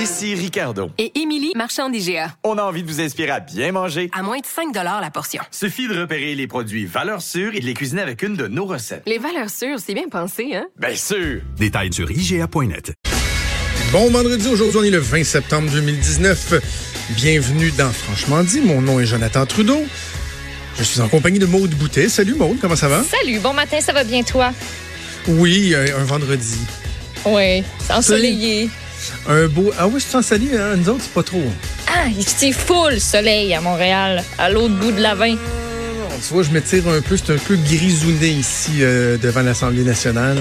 Ici Ricardo. Et Émilie, marchand d'IGA. On a envie de vous inspirer à bien manger. À moins de 5 la portion. Suffit de repérer les produits valeurs sûres et de les cuisiner avec une de nos recettes. Les valeurs sûres, c'est bien pensé, hein? Bien sûr! Détails sur IGA.net. Bon vendredi, aujourd'hui on est le 20 septembre 2019. Bienvenue dans Franchement dit, mon nom est Jonathan Trudeau. Je suis en compagnie de Maude Boutet. Salut Maude, comment ça va? Salut, bon matin, ça va bien toi? Oui, un, un vendredi. Oui, c'est ensoleillé. Un beau... Ah oui, c'est ensoleillé, hein? nous autres, c'est pas trop. Ah, c'est full soleil à Montréal, à l'autre bout de la vin. Tu vois, je me tire un peu, c'est un peu grisouné ici euh, devant l'Assemblée nationale.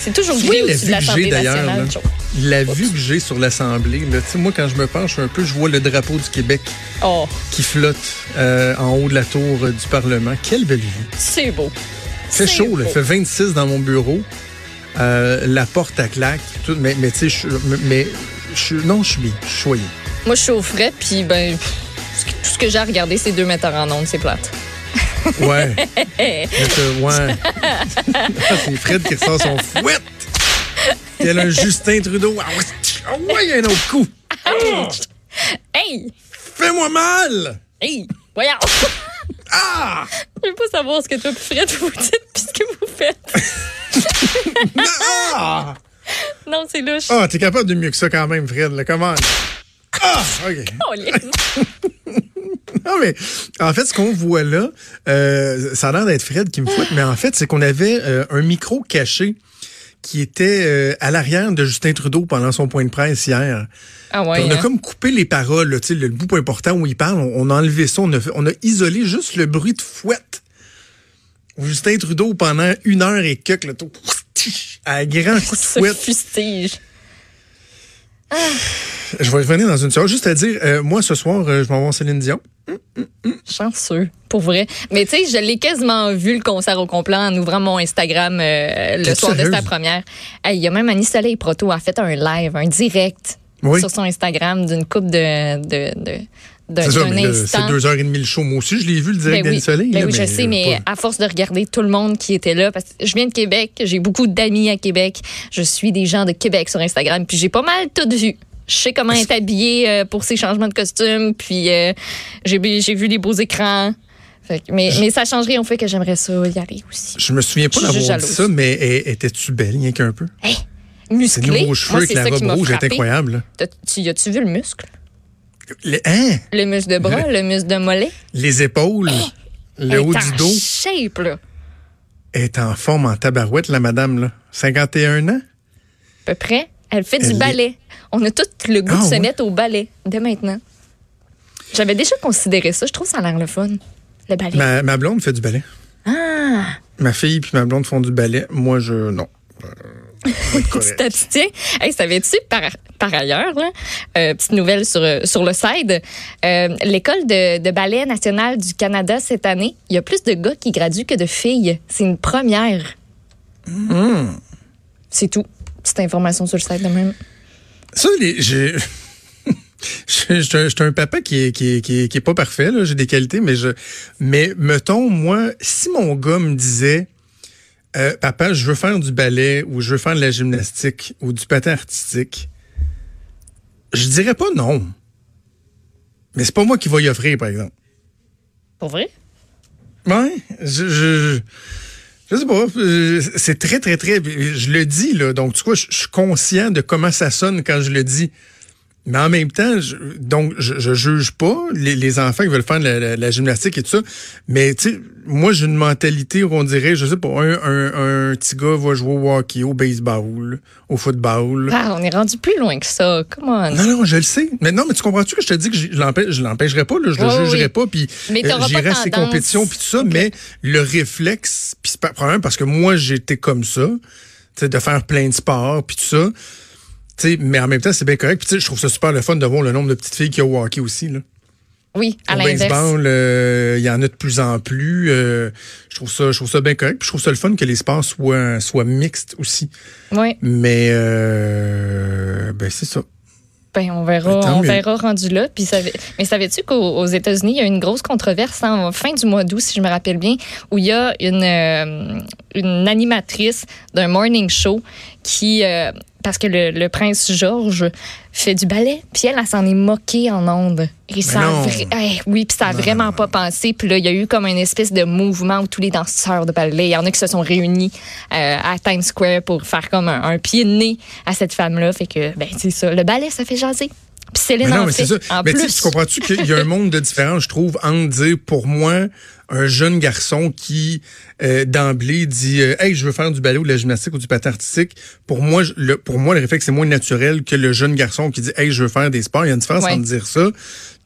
C'est toujours gris la au-dessus vue de que j'ai l'Assemblée d'ailleurs, nationale. là? La vue que j'ai sur l'Assemblée, moi, quand je me penche un peu, je vois le drapeau du Québec Oh, qui flotte euh, en haut de la tour euh, du Parlement. Quelle belle vue. c'est beau. Il fait C'est chaud, là. il fait 26 dans mon bureau. Euh, la porte à claque. Tout, mais mais tu sais, je- mais je- non, je suis bien. Je suis choyé. Moi, je suis au frais, puis ben, pff, tout ce que j'ai à regarder, c'est deux metteurs en ondes, c'est plate. Ouais. Mais ouais. C'est Fred qui ressort son fouette. Tel un Justin Trudeau. Ah ouais, ah ouais, il y a un autre coup. Hey! Fais-moi mal! Hey! Voyons! Ah! Je veux pas savoir ce que toi, Fred, vous dites, puis ce que vous faites. Ah! Non, c'est louche. Ah, t'es capable de mieux que ça quand même, Fred. Là. Comment? Ah! OK. Non, mais en fait, ce qu'on voit là, euh, ça a l'air d'être Fred qui me fouette, mais en fait, c'est qu'on avait euh, un micro caché qui était euh, à l'arrière de Justin Trudeau pendant son point de presse hier. Ah ouais, on a hein? comme coupé les paroles, là, le, le bout important où il parle, on, on a enlevé ça, on a, on a isolé juste le bruit de fouette. Justin Trudeau pendant une heure et quelques, là, tout, à grand coup de Ce fouette. fustige. Je vais revenir dans une seconde. Juste à dire, euh, moi, ce soir, euh, je m'en vais voir Céline Dion. Chanceux, pour vrai. Mais tu sais, je l'ai quasiment vu le concert au complet en ouvrant mon Instagram euh, le soir de sa première. Hey, Il y a même Annie Soleil Proto a fait un live, un direct Oui. sur son Instagram d'une coupe de de de d'un C'est mais instant. deux heures et demie le show. Moi aussi, je l'ai vu, le direct Ben oui, Soleil. ben oui, je sais, mais pas- à force de regarder tout le monde qui était là, parce que je viens de Québec, j'ai beaucoup d'amis à Québec, je suis des gens de Québec sur Instagram, puis j'ai pas mal tout vu. Je sais comment être habillé euh, pour ces changements de costume, puis euh, j'ai vu les beaux écrans. Fait que- mais, mais ça changerait au fait que j'aimerais ça y aller aussi. Je me souviens pas Je d'avoir dit ça, mais eh, étais-tu belle, rien qu'un peu? Hey, Ces musclé. nouveaux cheveux Moi, avec la robe rouge, est incroyable. là. Tu as-tu vu le muscle? Les, hein? Le muscle de bras, le muscle de mollet? Les épaules, Elle le haut du dos. shape, là. Elle est en forme en tabarouette, la madame, là. 51 ans? À peu près. Elle fait Elle du est- ballet. On a tout le goût Ah, de se ouais? mettre au ballet dès maintenant. J'avais déjà considéré ça. Je trouve ça a l'air le fun. Le ballet. Ma, ma blonde fait du ballet. Ah! Ma fille puis ma blonde font du ballet. Moi, je. Non. Euh, t'abstiens. Hey, savais-tu, par, par ailleurs, là, euh, petite nouvelle sur, euh, sur le side, euh, l'école de, de ballet national du Canada cette année, il y a plus de gars qui graduent que de filles. C'est une première. Hmm. C'est tout. Petite information sur le site de même. Ça, les, j'ai. Je suis un papa qui est, qui est, qui est, qui est pas parfait, là. J'ai des qualités, mais je. Mais mettons, moi, si mon gars me disait euh, Papa, je veux faire du ballet ou je veux faire de la gymnastique ou du patin artistique, je dirais pas non. Mais c'est pas moi qui vais y offrir, par exemple. Pour vrai? Ouais, je, je, je sais pas. euh, C'est très, très, très. Je le dis, là. Donc, tu vois, je, je suis conscient de comment ça sonne quand je le dis. Mais en même temps, je, donc, je, je juge pas les, les enfants qui veulent faire de la, la- la gymnastique et tout ça. Mais, tu sais, moi, j'ai une mentalité où on dirait, je sais pas, un, un, un petit gars va jouer au hockey, au baseball, au football. Ah, on est rendu plus loin que ça. Come on. Non, non, je le sais. Mais non, mais tu comprends-tu que je te dis que je je l'empêche- je l'empêcherai pas, là, je le jugerai oui. pas, puis euh, j'irai à tendance. compétitions, puis tout ça, mais le réflexe, puis c'est pas problème parce que moi, j'étais comme ça, tu sais, de faire plein de sports, puis tout ça. Tu sais, mais en même temps, c'est bien correct. Puis je trouve ça super le fun de voir le nombre de petites filles qui ont hockey aussi. Là. Oui, à Au baseball, euh, il y en a de plus en plus. euh, je trouve ça, je trouve ça bien correct. Puis je trouve ça le fun que les sports soient, soient mixtes aussi. Oui. Mais euh, ben c'est ça. Ben, on verra, Ben, on verra rendu là. Puis mais savais-tu qu'aux aux États-Unis, il y a une grosse controverse en fin du mois d'août, si je me rappelle bien, où il y a une, une animatrice d'un morning show qui, euh, parce que le, le prince George fait du ballet, puis elle, elle s'en est moquée en ondes. Et ça a non. vra- Hey, oui, puis ça a vraiment pas pensé. Puis là, il y a eu comme une espèce de mouvement où tous les danseurs de ballet, il y en a qui se sont réunis euh, à Times Square pour faire comme un, un pied de nez à cette femme-là. Fait que, ben, c'est ça. Le ballet, ça fait jaser. Puis Céline Mais non, en mais fait. ça. En mais tu sais, plus. tu comprends-tu qu'il y a un monde de différence, je trouve, entre dire pour moi un jeune garçon qui euh, d'emblée dit euh, hey je veux faire du ballet ou de la gymnastique ou du patin artistique pour moi je- le pour moi le réflexe c'est moins naturel que le jeune garçon qui dit hey je veux faire des sports il y a une différence Ouais. entre dire ça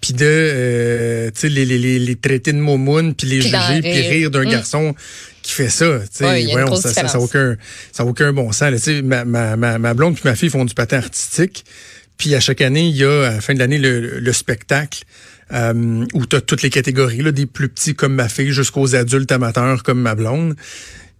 puis de euh, tu sais les, les, les, les traiter de momoun puis les juger puis rire. d'un Mm. garçon qui fait ça tu sais Ouais, voyons, ça, ça, ça a différence. aucun ça aucun bon sens là. tu sais ma, ma, ma, ma blonde puis ma fille font du patin artistique puis à chaque année, il y a à la fin de l'année le, le spectacle euh, où tu as toutes les catégories, là, des plus petits comme ma fille jusqu'aux adultes amateurs comme ma blonde.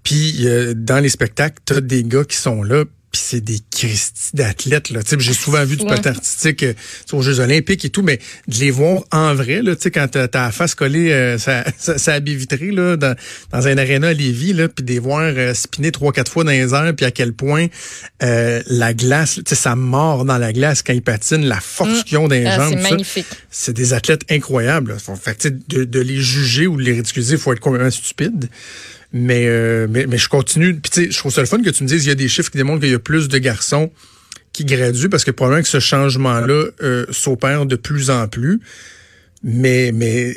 Puis euh, dans les spectacles, tu des gars qui sont là, puis c'est des Christy d'athlètes. Là. J'ai souvent vu du Ouais. patin artistique euh, aux Jeux olympiques et tout, mais de les voir en vrai, là, tu sais, quand t'as t'as la face collée, euh, ça, ça, ça a baie vitrée là, dans, dans un aréna à Lévis, là, puis de les voir euh, spinner trois, quatre fois dans les airs, puis à quel point euh, la glace, tu sais, ça mord dans la glace quand ils patinent, la force Mm. qu'ils ont dans les Ah, jambes. c'est ça magnifique. c'est des athlètes incroyables. là. Fait de, de les juger ou de les ridiculiser, il faut être complètement stupide. Mais, euh, mais, mais je continue. Puis tu sais, je trouve ça le fun que tu me dises, il y a des chiffres qui démontrent qu'il y a plus de garçons qui graduent parce que probablement que ce changement-là euh, s'opère de plus en plus. Mais, mais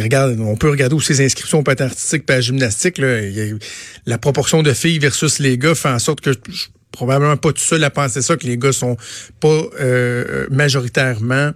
regarde, on peut regarder aussi les inscriptions au patin artistique et gymnastique. Là, la proportion de filles versus les gars fait en sorte que je suis probablement pas tout seul à penser ça, que les gars sont pas euh, majoritairement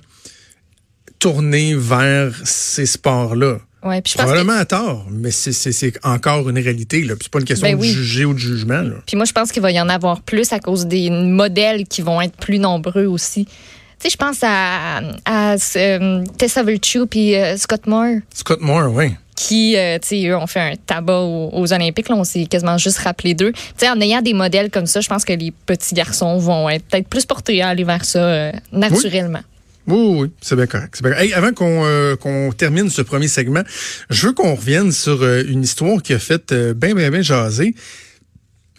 tournés vers ces sports-là. Ouais, puis je pense que- Probablement à tort, mais c'est- encore une réalité. Puis C'est pas une question Ben de juger ou de jugement. Là. Puis moi, je pense qu'il va y en avoir plus à cause des modèles qui vont être plus nombreux aussi. Tu sais, je pense à, à euh, Tessa Virtue puis euh, Scott Moore Scott Moore, oui. qui, euh, tu sais, eux ont fait un tabac aux, aux Olympiques. Là, on s'est quasiment juste rappelé d'eux. Tu sais, en ayant des modèles comme ça, je pense que les petits garçons vont être peut-être plus portés à aller vers ça naturellement. Oui, oui, oui, c'est bien correct. bien correct. Hey, avant qu'on euh, termine ce premier segment, je veux qu'on revienne sur euh, une histoire qui a fait euh, bien, bien, bien jaser.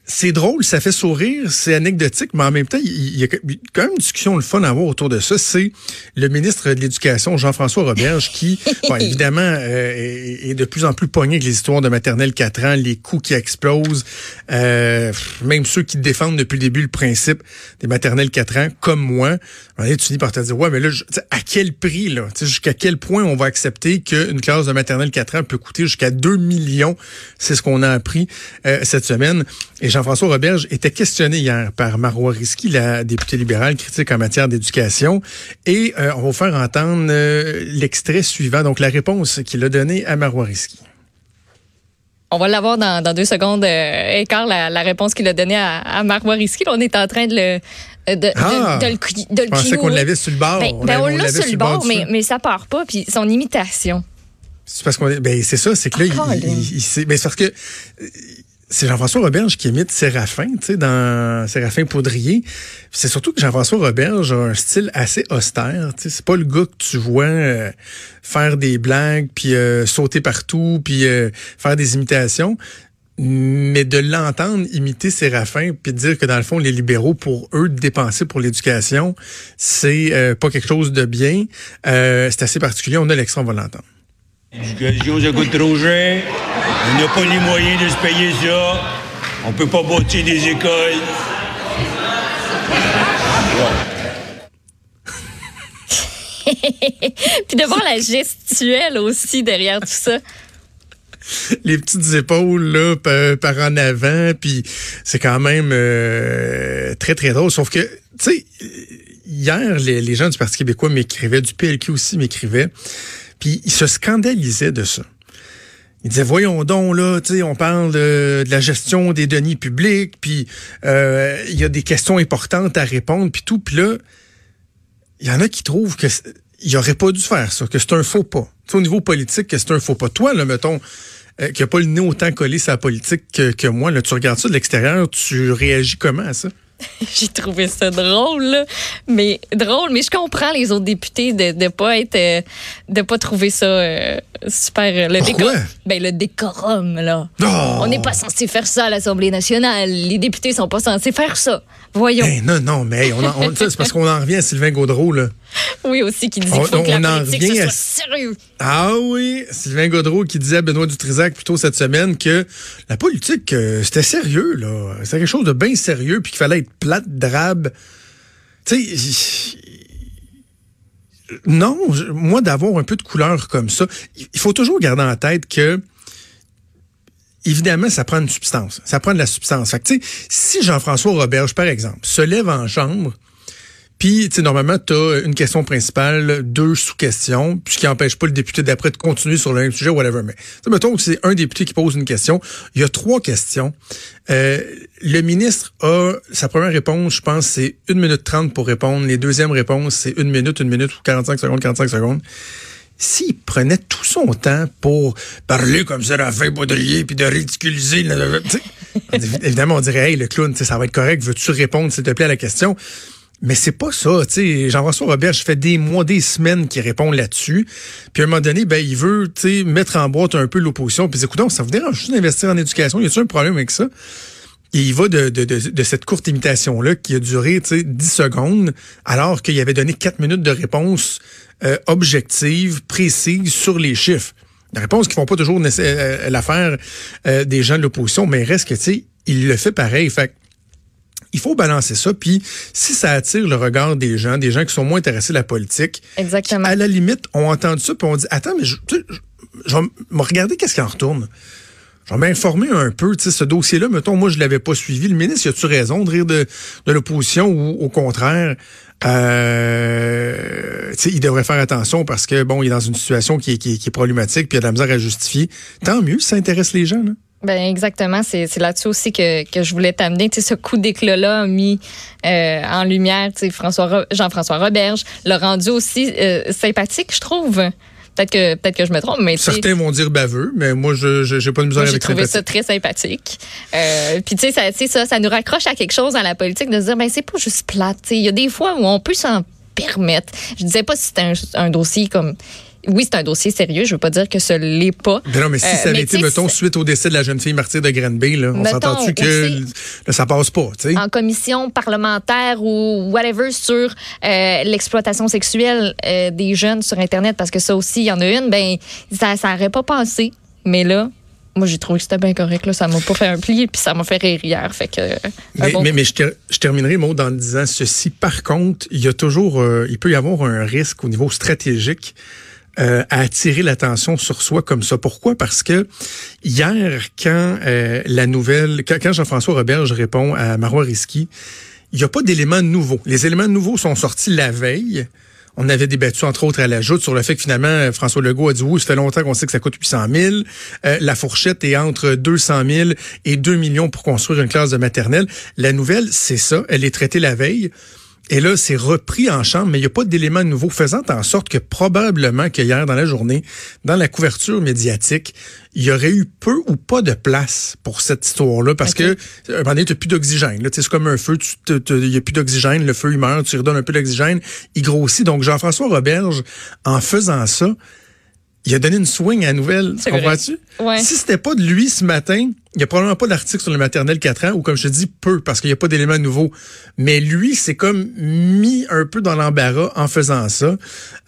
C'est drôle, ça fait sourire, c'est anecdotique, mais en même temps, il y a quand même une discussion le fun à avoir autour de ça. C'est le ministre de l'Éducation, Jean-François Roberge, qui, bon, évidemment, euh, est, est de plus en plus pogné avec les histoires de maternelle 4 ans, les coûts qui explosent, euh, même ceux qui défendent depuis le début le principe des maternelles 4 ans, comme moi. Donné, tu finis par te dire, ouais, mais là, je- à quel prix, là? Jusqu'à quel point on va accepter qu'une classe de maternelle 4 ans peut coûter jusqu'à 2 millions? C'est ce qu'on a appris euh, cette semaine. Et Jean-François Roberge était questionné hier par Marois Risky, la députée libérale critique en matière d'éducation. Et euh, on va vous faire entendre euh, l'extrait suivant, donc la réponse qu'il a donnée à Marois Risky. On va l'avoir dans, dans deux secondes. Euh, écart, la, la réponse qu'il a donnée à, à Marois Risky. On est en train de le, de, de, Ah! de, de le, de le Je pensais qu'on l'avait sur le bord. Ben, ben, on l'a l'avait sur le bord, mais, mais ça part pas. Puis son imitation. C'est parce qu'on ben c'est ça, c'est que là, il- Ah, il, il- il ben, c'est parce que euh, c'est Jean-François Roberge qui imite Séraphin, tu sais, dans Séraphin Poudrier. C'est surtout que Jean-François Roberge a un style assez austère. Tu sais, c'est pas le gars que tu vois euh, faire des blagues, puis euh, sauter partout, puis euh, faire des imitations. Mais de l'entendre imiter Séraphin, puis dire que dans le fond, les libéraux, pour eux, dépenser pour l'éducation, c'est pas quelque chose de bien. C'est assez particulier. On a l'extrait, on va l'entendre. L'éducation, ça coûte trop cher. On n'a pas les moyens de se payer ça. On peut pas bâtir des écoles. Puis de voir la gestuelle aussi derrière tout ça. les petites épaules là par, par en avant puis c'est quand même euh, très très drôle sauf que tu sais hier les, les gens du Parti québécois m'écrivaient du PLQ aussi m'écrivaient puis ils se scandalisaient de ça ils disaient voyons donc là on parle de, la gestion des deniers publics puis euh, il y a des questions importantes à répondre puis tout puis là il y en a qui trouvent que il aurait pas dû faire ça, que c'est un faux pas. Tu sais, au niveau politique, que c'est un faux pas. Toi, là, mettons, euh, qui a pas le nez autant collé la politique que, que moi, là, tu regardes ça de l'extérieur, tu réagis comment à ça? J'ai trouvé ça drôle, là. mais drôle, mais je comprends les autres députés de de pas être euh, de pas trouver ça euh, super euh, le Pourquoi? décor ben le décorum là. Oh! On n'est pas censé faire ça à l'Assemblée nationale. Les députés sont pas censés faire ça. Voyons. Ben, non, non, mais on en- on- c'est parce qu'on en revient à Sylvain Gaudreau, là. Oui aussi qui dit On- qu'il faut que on la en politique revient ce à- soit sérieux. Ah oui, Sylvain Gaudreau qui disait à Benoît Dutrisac plus tôt cette semaine que la politique, euh, c'était sérieux, là. C'était quelque chose de bien sérieux, puis qu'il fallait être plate, drabe. Tu sais, non, moi, d'avoir un peu de couleur comme ça, il faut toujours garder en tête que évidemment, ça prend une substance. Ça prend de la substance. Fait que, si Jean-François Roberge, par exemple, se lève en chambre, puis, tu normalement, tu as une question principale, deux sous-questions, puis ce qui n'empêche pas le député d'après de continuer sur le même sujet, whatever. Mais, mettons que c'est un député qui pose une question. Il y a trois questions. Euh, le ministre a, sa première réponse, je pense, c'est une minute trente pour répondre. Les deuxièmes réponses, c'est une minute, une minute ou 45 secondes, 45 secondes. S'il prenait tout son temps pour parler comme ça, fin baudrier, puis de ridiculiser, évidemment, on dirait, hey, le clown, ça va être correct, veux-tu répondre, s'il te plaît, à la question? Mais c'est pas ça, tu sais. Jean-François Robert, je fais des mois, des semaines qu'il répond là-dessus. Puis à un moment donné, ben, il veut, tu mettre en boîte un peu l'opposition. Puis écoute, ça vous dérange juste d'investir en éducation? Y a-t-il un problème avec ça? Et il va de, de, de, de cette courte imitation-là qui a duré tu sais, 10 secondes, alors qu'il avait donné 4 minutes de réponse euh, objective, précise sur les chiffres. Des réponses qui font pas toujours nécess- euh, l'affaire euh, des gens de l'opposition, mais reste que, tu sais, il le fait pareil. Fait que il faut balancer ça. Puis, si ça attire le regard des gens, des gens qui sont moins intéressés à la politique, Exactement. qui, à la limite, ont entendu ça, puis on dit, attends, mais je, tu sais, je, je vais me regarder qu'est-ce qui en retourne. Je vais m'informer un peu, tu sais, ce dossier-là, mettons, moi, je l'avais pas suivi. Le ministre, y a-tu raison de rire de, de l'opposition ou au contraire, euh, il devrait faire attention parce que, bon, il est dans une situation qui est, qui qui est problématique, puis il a de la misère à justifier. Tant mieux ça intéresse les gens, là. Ben exactement, c'est là-dessus aussi que, que je voulais t'amener. Tu sais, ce coup d'éclat-là mis euh, en lumière, tu sais, Jean-François Roberge, l'a rendu aussi euh, sympathique, je trouve. Peut-être que je me trompe, mais Certains vont dire baveux, mais moi, je j'ai pas de misère moi, j'ai avec trouvé ça très sympathique. Euh, puis tu sais, ça, ça, ça nous raccroche à quelque chose dans la politique de se dire, ben c'est pas juste plate. Il y a des fois où on peut s'en permettre. Je disais pas si c'était un, un dossier comme oui, c'est un dossier sérieux. Je veux pas dire que ce l'est pas. Mais non, mais si Euh, ça avait été, mettons, suite au décès de la jeune fille martyre de Granby, là, on s'entend-tu que là, ça passe pas, tu sais? en commission parlementaire ou whatever sur euh, l'exploitation sexuelle euh, des jeunes sur Internet, parce que ça aussi, il y en a une, ben ça ça aurait pas passé. Mais là, moi, j'ai trouvé que c'était bien correct. Là, ça m'a pas fait un pli, puis ça m'a fait rire hier. Fait que, Mais, bon mais, mais je, ter- je terminerai mot en disant ceci. Par contre, il y a toujours, euh, il peut y avoir un risque au niveau stratégique euh, à attirer l'attention sur soi comme ça. Pourquoi? Parce que hier, quand euh, la nouvelle, quand, Jean-François Roberge répond à Marois Risky, il n'y a pas d'éléments nouveaux. Les éléments nouveaux sont sortis la veille. On avait débattu, entre autres, à la joute sur le fait que finalement, François Legault a dit oui, ça fait longtemps qu'on sait que ça coûte 800 000. Euh, la fourchette est entre 200 000 et 2 millions pour construire une classe de maternelle. La nouvelle, c'est ça. Elle est traitée la veille. Et là, c'est repris en chambre, mais il n'y a pas d'éléments nouveaux, faisant en sorte que probablement que hier dans la journée, dans la couverture médiatique, il y aurait eu peu ou pas de place pour cette histoire-là, parce que à un moment donné, tu plus d'oxygène. C'est comme un feu, il n'y a plus d'oxygène, le feu il meurt, tu redonnes un peu d'oxygène, il grossit. Donc Jean-François Roberge, en faisant ça, il a donné une swing à la nouvelle. Comprends-tu? Ouais. Si c'était pas de lui ce matin, il n'y a probablement pas d'article sur le maternel 4 ans, ou comme je te dis, peu, parce qu'il n'y a pas d'éléments nouveaux. Mais lui, c'est comme mis un peu dans l'embarras en faisant ça.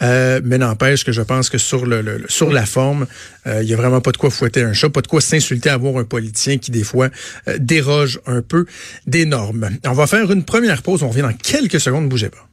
Euh, mais n'empêche que je pense que sur le, le- sur la forme, euh, il n'y a vraiment pas de quoi fouetter un chat, pas de quoi s'insulter à voir un politicien qui, des fois, euh, déroge un peu des normes. On va faire une première pause. On revient dans quelques secondes. Bougez pas.